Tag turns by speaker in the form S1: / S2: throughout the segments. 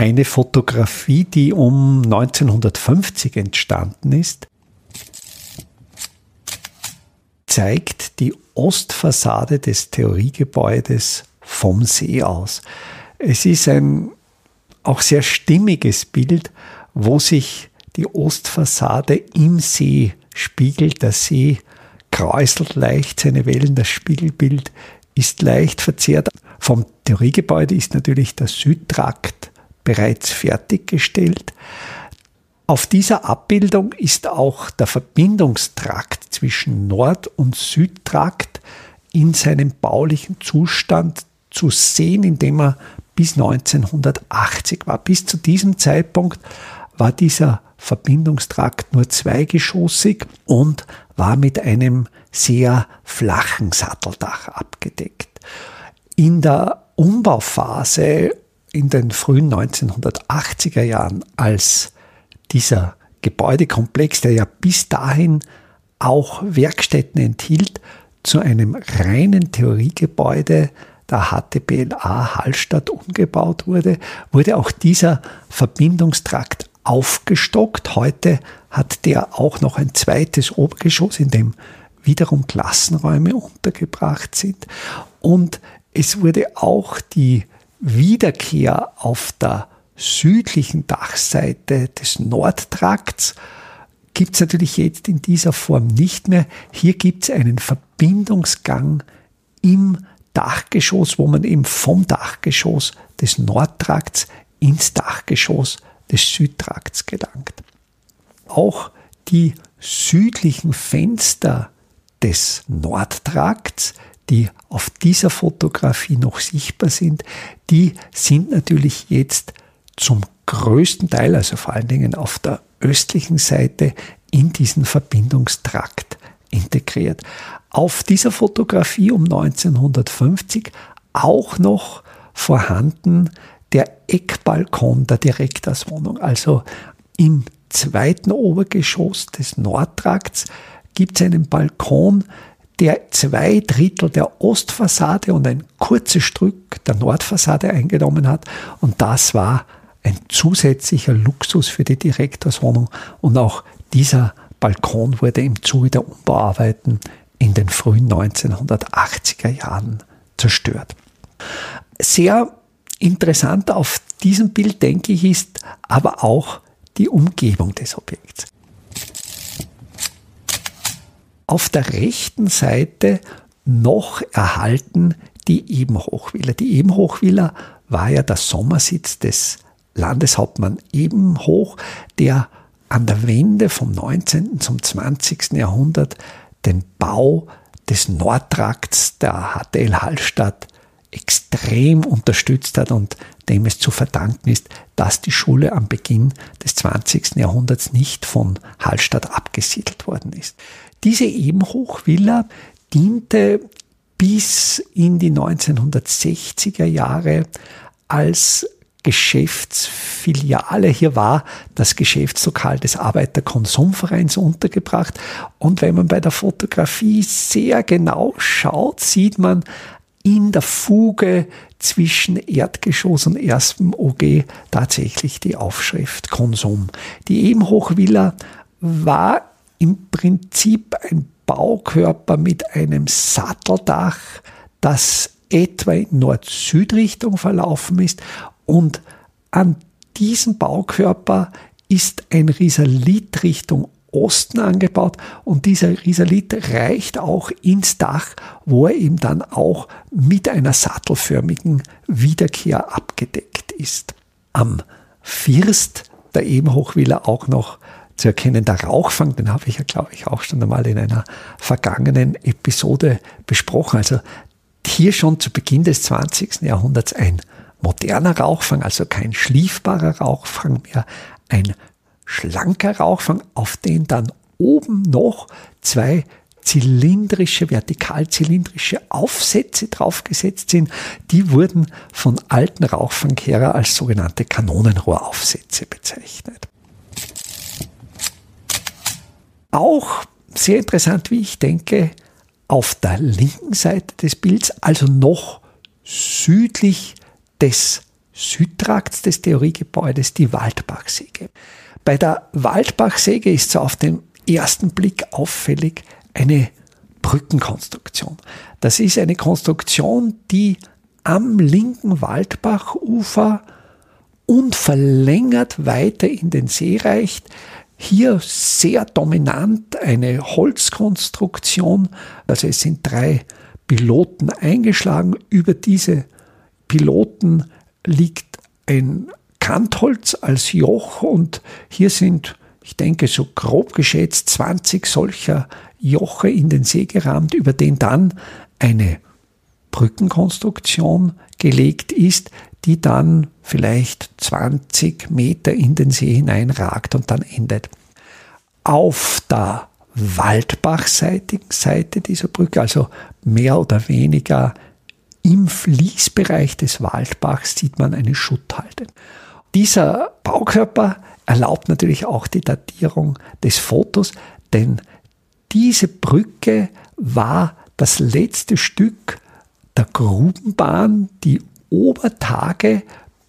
S1: Eine Fotografie, die um 1950 entstanden ist, zeigt die Ostfassade des Theoriegebäudes vom See aus. Es ist ein auch sehr stimmiges Bild, wo sich die Ostfassade im See spiegelt. Der See kräuselt leicht seine Wellen, das Spiegelbild ist leicht verzerrt. Vom Theoriegebäude ist natürlich der Südtrakt bereits fertiggestellt. Auf dieser Abbildung ist auch der Verbindungstrakt zwischen Nord- und Südtrakt in seinem baulichen Zustand zu sehen, indem er bis 1980 war. Bis zu diesem Zeitpunkt war dieser Verbindungstrakt nur zweigeschossig und war mit einem sehr flachen Satteldach abgedeckt. In der Umbauphase in den frühen 1980er Jahren, als dieser Gebäudekomplex, der ja bis dahin auch Werkstätten enthielt, zu einem reinen Theoriegebäude der HTBLA Hallstatt umgebaut wurde, wurde auch dieser Verbindungstrakt aufgestockt. Heute hat der auch noch ein zweites Obergeschoss, in dem wiederum Klassenräume untergebracht sind. Und es wurde auch die Wiederkehr auf der südlichen Dachseite des Nordtrakts gibt es natürlich jetzt in dieser Form nicht mehr. Hier gibt es einen Verbindungsgang im Dachgeschoss, wo man eben vom Dachgeschoss des Nordtrakts ins Dachgeschoss des Südtrakts gelangt. Auch die südlichen Fenster des Nordtrakts die auf dieser Fotografie noch sichtbar sind, die sind natürlich jetzt zum größten Teil, also vor allen Dingen auf der östlichen Seite, in diesen Verbindungstrakt integriert. Auf dieser Fotografie um 1950 auch noch vorhanden der Eckbalkon der Direktorswohnung. Also im zweiten Obergeschoss des Nordtrakts gibt es einen Balkon, der zwei Drittel der Ostfassade und ein kurzes Stück der Nordfassade eingenommen hat. Und das war ein zusätzlicher Luxus für die Direktorswohnung. Und auch dieser Balkon wurde im Zuge der Umbauarbeiten in den frühen 1980er Jahren zerstört. Sehr interessant auf diesem Bild, denke ich, ist aber auch die Umgebung des Objekts. Auf der rechten Seite noch erhalten die Ebenhochwiller. Die Ebenhochwiller war ja der Sommersitz des Landeshauptmann Ebenhoch, der an der Wende vom 19. zum 20. Jahrhundert den Bau des Nordtrakts der HTL Hallstatt extrem unterstützt hat und dem es zu verdanken ist, dass die Schule am Beginn des 20. Jahrhunderts nicht von Hallstatt abgesiedelt worden ist. Diese Ebenhochvilla diente bis in die 1960er Jahre als Geschäftsfiliale. Hier war das Geschäftslokal des Arbeiterkonsumvereins untergebracht. Und wenn man bei der Fotografie sehr genau schaut, sieht man in der Fuge zwischen Erdgeschoss und erstem OG tatsächlich die Aufschrift Konsum. Die Ebenhochvilla war im Prinzip ein Baukörper mit einem Satteldach, das etwa in Nord-Süd-Richtung verlaufen ist und an diesem Baukörper ist ein Risalit Richtung Osten angebaut und dieser Risalit reicht auch ins Dach, wo er eben dann auch mit einer sattelförmigen Wiederkehr abgedeckt ist. Am First der Ebenhochvilla auch noch zu erkennen der Rauchfang, den habe ich ja, glaube ich, auch schon einmal in einer vergangenen Episode besprochen. Also hier schon zu Beginn des 20. Jahrhunderts ein moderner Rauchfang, also kein schliefbarer Rauchfang mehr, ein schlanker Rauchfang, auf den dann oben noch zwei zylindrische, vertikalzylindrische Aufsätze draufgesetzt sind. Die wurden von alten Rauchfangkehrer als sogenannte Kanonenrohraufsätze bezeichnet. Auch sehr interessant, wie ich denke, auf der linken Seite des Bilds, also noch südlich des Südtrakts des Theoriegebäudes, die Waldbachsäge. Bei der Waldbachsäge ist so auf den ersten Blick auffällig eine Brückenkonstruktion. Das ist eine Konstruktion, die am linken Waldbachufer und verlängert weiter in den See reicht. Hier sehr dominant eine Holzkonstruktion. Also es sind drei Piloten eingeschlagen. Über diese Piloten liegt ein Kantholz als Joch und hier sind, ich denke, so grob geschätzt 20 solcher Joche in den See gerammt, über den dann eine Brückenkonstruktion gelegt ist, die dann vielleicht 20 Meter in den See hineinragt und dann endet. Auf der waldbachseitigen Seite dieser Brücke, also mehr oder weniger im Fließbereich des Waldbachs, sieht man eine Schutthalde. Dieser Baukörper erlaubt natürlich auch die Datierung des Fotos, denn diese Brücke war das letzte Stück der Grubenbahn, die Obertage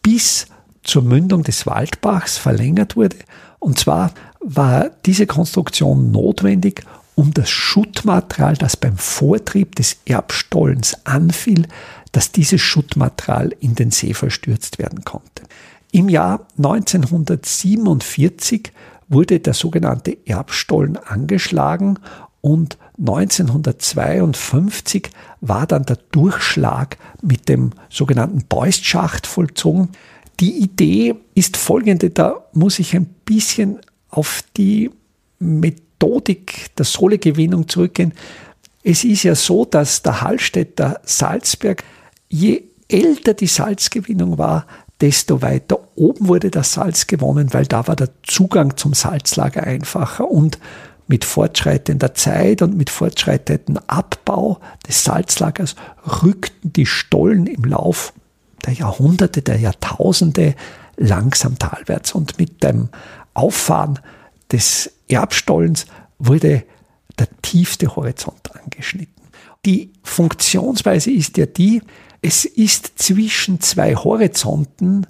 S1: bis zur Mündung des Waldbachs verlängert wurde. Und zwar war diese Konstruktion notwendig, um das Schuttmaterial, das beim Vortrieb des Erbstollens anfiel, dass dieses Schuttmaterial in den See verstürzt werden konnte. Im Jahr 1947 wurde der sogenannte Erbstollen angeschlagen und 1952 war dann der Durchschlag mit dem sogenannten Beustschacht vollzogen. Die Idee ist folgende, da muss ich ein bisschen auf die Methodik der Sohlegewinnung zurückgehen. Es ist ja so, dass der Hallstätter Salzberg, je älter die Salzgewinnung war, desto weiter oben wurde das Salz gewonnen, weil da war der Zugang zum Salzlager einfacher und mit fortschreitender Zeit und mit fortschreitendem Abbau des Salzlagers rückten die Stollen im Lauf der Jahrhunderte, der Jahrtausende langsam talwärts. Und mit dem Auffahren des Erbstollens wurde der tiefste Horizont angeschnitten. Die Funktionsweise ist ja die, es ist zwischen zwei Horizonten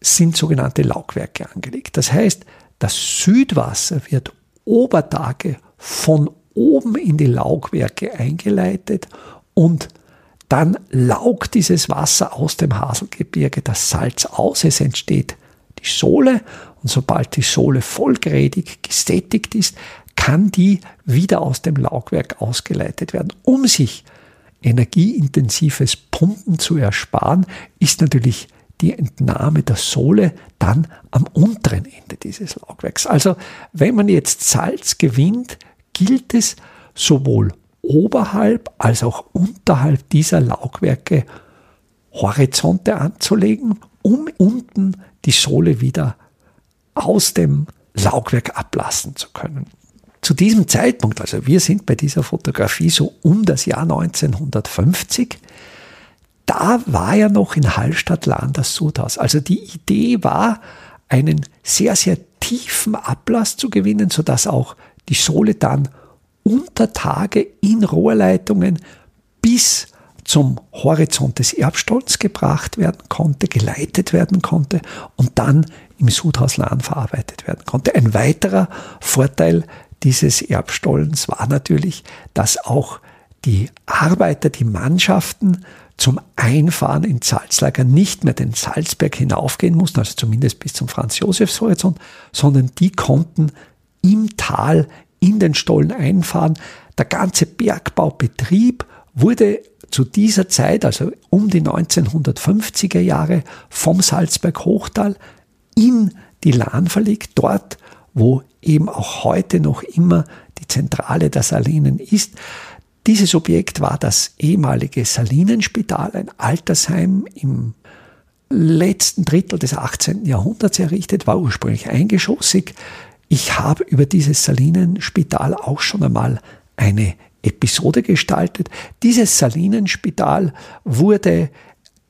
S1: sind sogenannte Laugwerke angelegt. Das heißt, das Südwasser wird Obertage von oben in die Laugwerke eingeleitet und dann laugt dieses Wasser aus dem Haselgebirge das Salz aus. Es entsteht die Sohle und sobald die Sohle vollgrädig gesättigt ist, kann die wieder aus dem Laugwerk ausgeleitet werden. Um sich energieintensives Pumpen zu ersparen, ist natürlich die Entnahme der Sohle dann am unteren Ende dieses Laugwerks. Also wenn man jetzt Salz gewinnt, gilt es sowohl oberhalb als auch unterhalb dieser Laugwerke Horizonte anzulegen, um unten die Sohle wieder aus dem Laugwerk ablassen zu können. Zu diesem Zeitpunkt, also wir sind bei dieser Fotografie so um das Jahr 1950, da war ja noch in Hallstatt-Lahn das Sudhaus. Also die Idee war, einen sehr, sehr tiefen Ablass zu gewinnen, sodass auch die Sohle dann unter Tage in Rohrleitungen bis zum Horizont des Erbstollens gebracht werden konnte, geleitet werden konnte und dann im Sudhauslahn verarbeitet werden konnte. Ein weiterer Vorteil dieses Erbstollens war natürlich, dass auch die Arbeiter, die Mannschaften zum Einfahren in Salzlager nicht mehr den Salzberg hinaufgehen mussten, also zumindest bis zum Franz-Josefs-Horizont, sondern die konnten im Tal in den Stollen einfahren. Der ganze Bergbaubetrieb wurde zu dieser Zeit, also um die 1950er Jahre, vom Salzberg Hochtal in die Lahn verlegt, dort, wo eben auch heute noch immer die Zentrale der Salinen ist. Dieses Objekt war das ehemalige Salinenspital, ein Altersheim im letzten Drittel des 18. Jahrhunderts errichtet, war ursprünglich eingeschossig. Ich habe über dieses Salinenspital auch schon einmal eine Episode gestaltet. Dieses Salinenspital wurde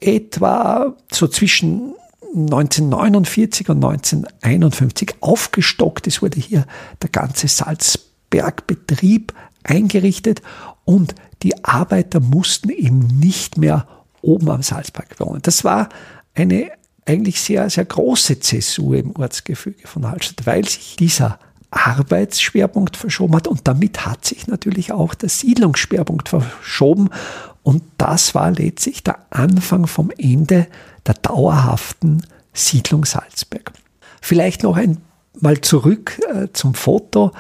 S1: etwa so zwischen 1949 und 1951 aufgestockt. Es wurde hier der ganze Salzbergbetrieb eingerichtet und die Arbeiter mussten eben nicht mehr oben am Salzberg wohnen. Das war eine eigentlich sehr, sehr große Zäsur im Ortsgefüge von Hallstatt, weil sich dieser Arbeitsschwerpunkt verschoben hat und damit hat sich natürlich auch der Siedlungsschwerpunkt verschoben und das war letztlich der Anfang vom Ende der dauerhaften Siedlung Salzberg. Vielleicht noch einmal zurück äh, zum Foto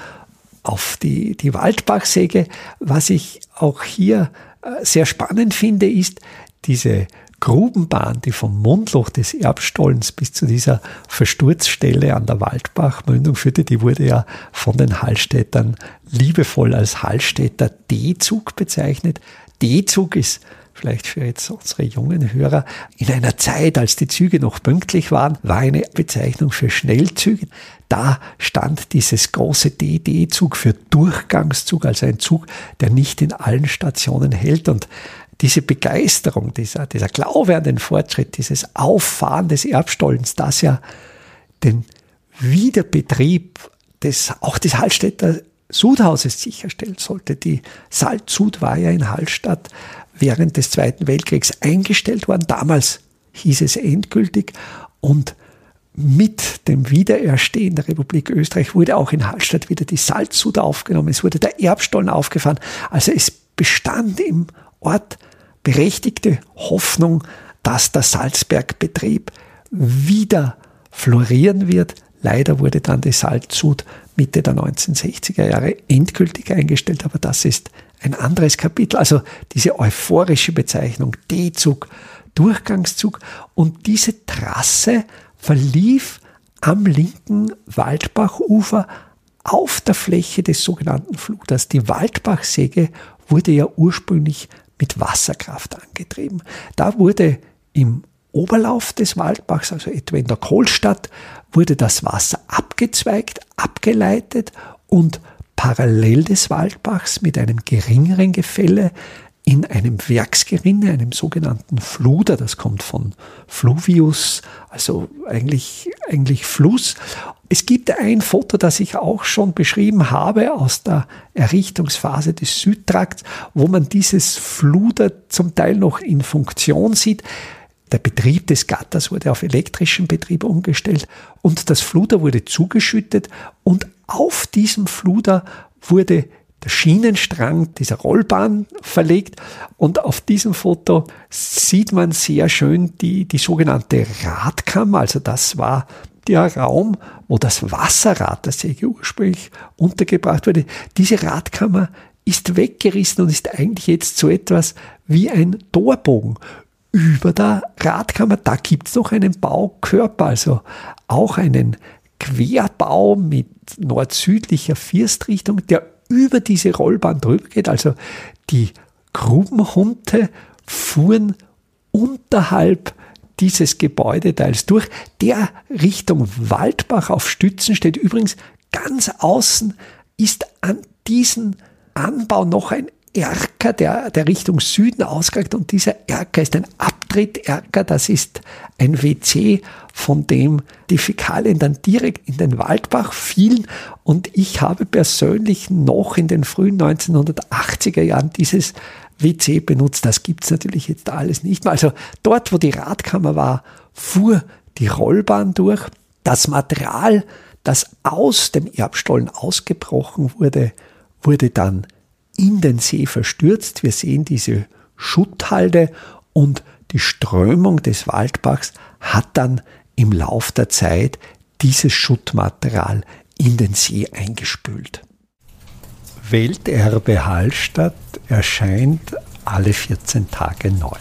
S1: auf die, die Waldbachsäge. Was ich auch hier äh, sehr spannend finde, ist diese Grubenbahn, die vom Mundloch des Erbstollens bis zu dieser Versturzstelle an der Waldbachmündung führte, die wurde ja von den Hallstättern liebevoll als Hallstätter D-Zug bezeichnet. D-Zug ist vielleicht für jetzt unsere jungen Hörer, in einer Zeit, als die Züge noch pünktlich waren, war eine Bezeichnung für Schnellzüge. Da stand dieses große DD-Zug für Durchgangszug, also ein Zug, der nicht in allen Stationen hält. Und diese Begeisterung, dieser, dieser Glaube an den Fortschritt, dieses Auffahren des Erbstollens, das ja den Wiederbetrieb des, auch des Hallstätter Sudhauses sicherstellen sollte. Die Salzsud war ja in Hallstatt während des Zweiten Weltkriegs eingestellt worden. Damals hieß es endgültig und mit dem Wiedererstehen der Republik Österreich wurde auch in Hallstatt wieder die Salzsud aufgenommen. Es wurde der Erbstollen aufgefahren. Also es bestand im Ort berechtigte Hoffnung, dass der Salzbergbetrieb wieder florieren wird. Leider wurde dann die Salzsud Mitte der 1960er Jahre endgültig eingestellt, aber das ist ein anderes Kapitel. Also diese euphorische Bezeichnung D-Zug, Durchgangszug und diese Trasse verlief am linken Waldbachufer auf der Fläche des sogenannten Fluters. Die Waldbachsäge wurde ja ursprünglich mit Wasserkraft angetrieben. Da wurde im Oberlauf des Waldbachs, also etwa in der Kohlstadt, wurde das Wasser abgezweigt, abgeleitet und parallel des Waldbachs mit einem geringeren Gefälle in einem Werksgerinne, einem sogenannten Fluder, das kommt von Fluvius, also eigentlich, eigentlich Fluss. Es gibt ein Foto, das ich auch schon beschrieben habe aus der Errichtungsphase des Südtrakts, wo man dieses Fluder zum Teil noch in Funktion sieht. Der Betrieb des Gatters wurde auf elektrischen Betrieb umgestellt und das Fluder wurde zugeschüttet und auf diesem Fluder wurde der Schienenstrang dieser Rollbahn verlegt und auf diesem Foto sieht man sehr schön die, die sogenannte Radkammer, also das war der Raum, wo das Wasserrad der Säge ursprünglich untergebracht wurde. Diese Radkammer ist weggerissen und ist eigentlich jetzt so etwas wie ein Torbogen. Über der Radkammer, da gibt es noch einen Baukörper, also auch einen Querbau mit nord-südlicher Firstrichtung, der über diese Rollbahn drüber geht. Also die Grubenhunde fuhren unterhalb dieses Gebäudeteils durch, der Richtung Waldbach auf Stützen steht. Übrigens ganz außen ist an diesem Anbau noch ein Erker, der, der Richtung Süden ausgeht. Und dieser Erker ist ein Abtritterker. Das ist ein WC, von dem die Fäkalien dann direkt in den Waldbach fielen. Und ich habe persönlich noch in den frühen 1980er Jahren dieses WC benutzt. Das gibt es natürlich jetzt alles nicht mehr. Also dort, wo die Radkammer war, fuhr die Rollbahn durch. Das Material, das aus dem Erbstollen ausgebrochen wurde, wurde dann in den See verstürzt. Wir sehen diese Schutthalde und die Strömung des Waldbachs hat dann im Lauf der Zeit dieses Schuttmaterial in den See eingespült. Welterbe Hallstatt erscheint alle 14 Tage neu.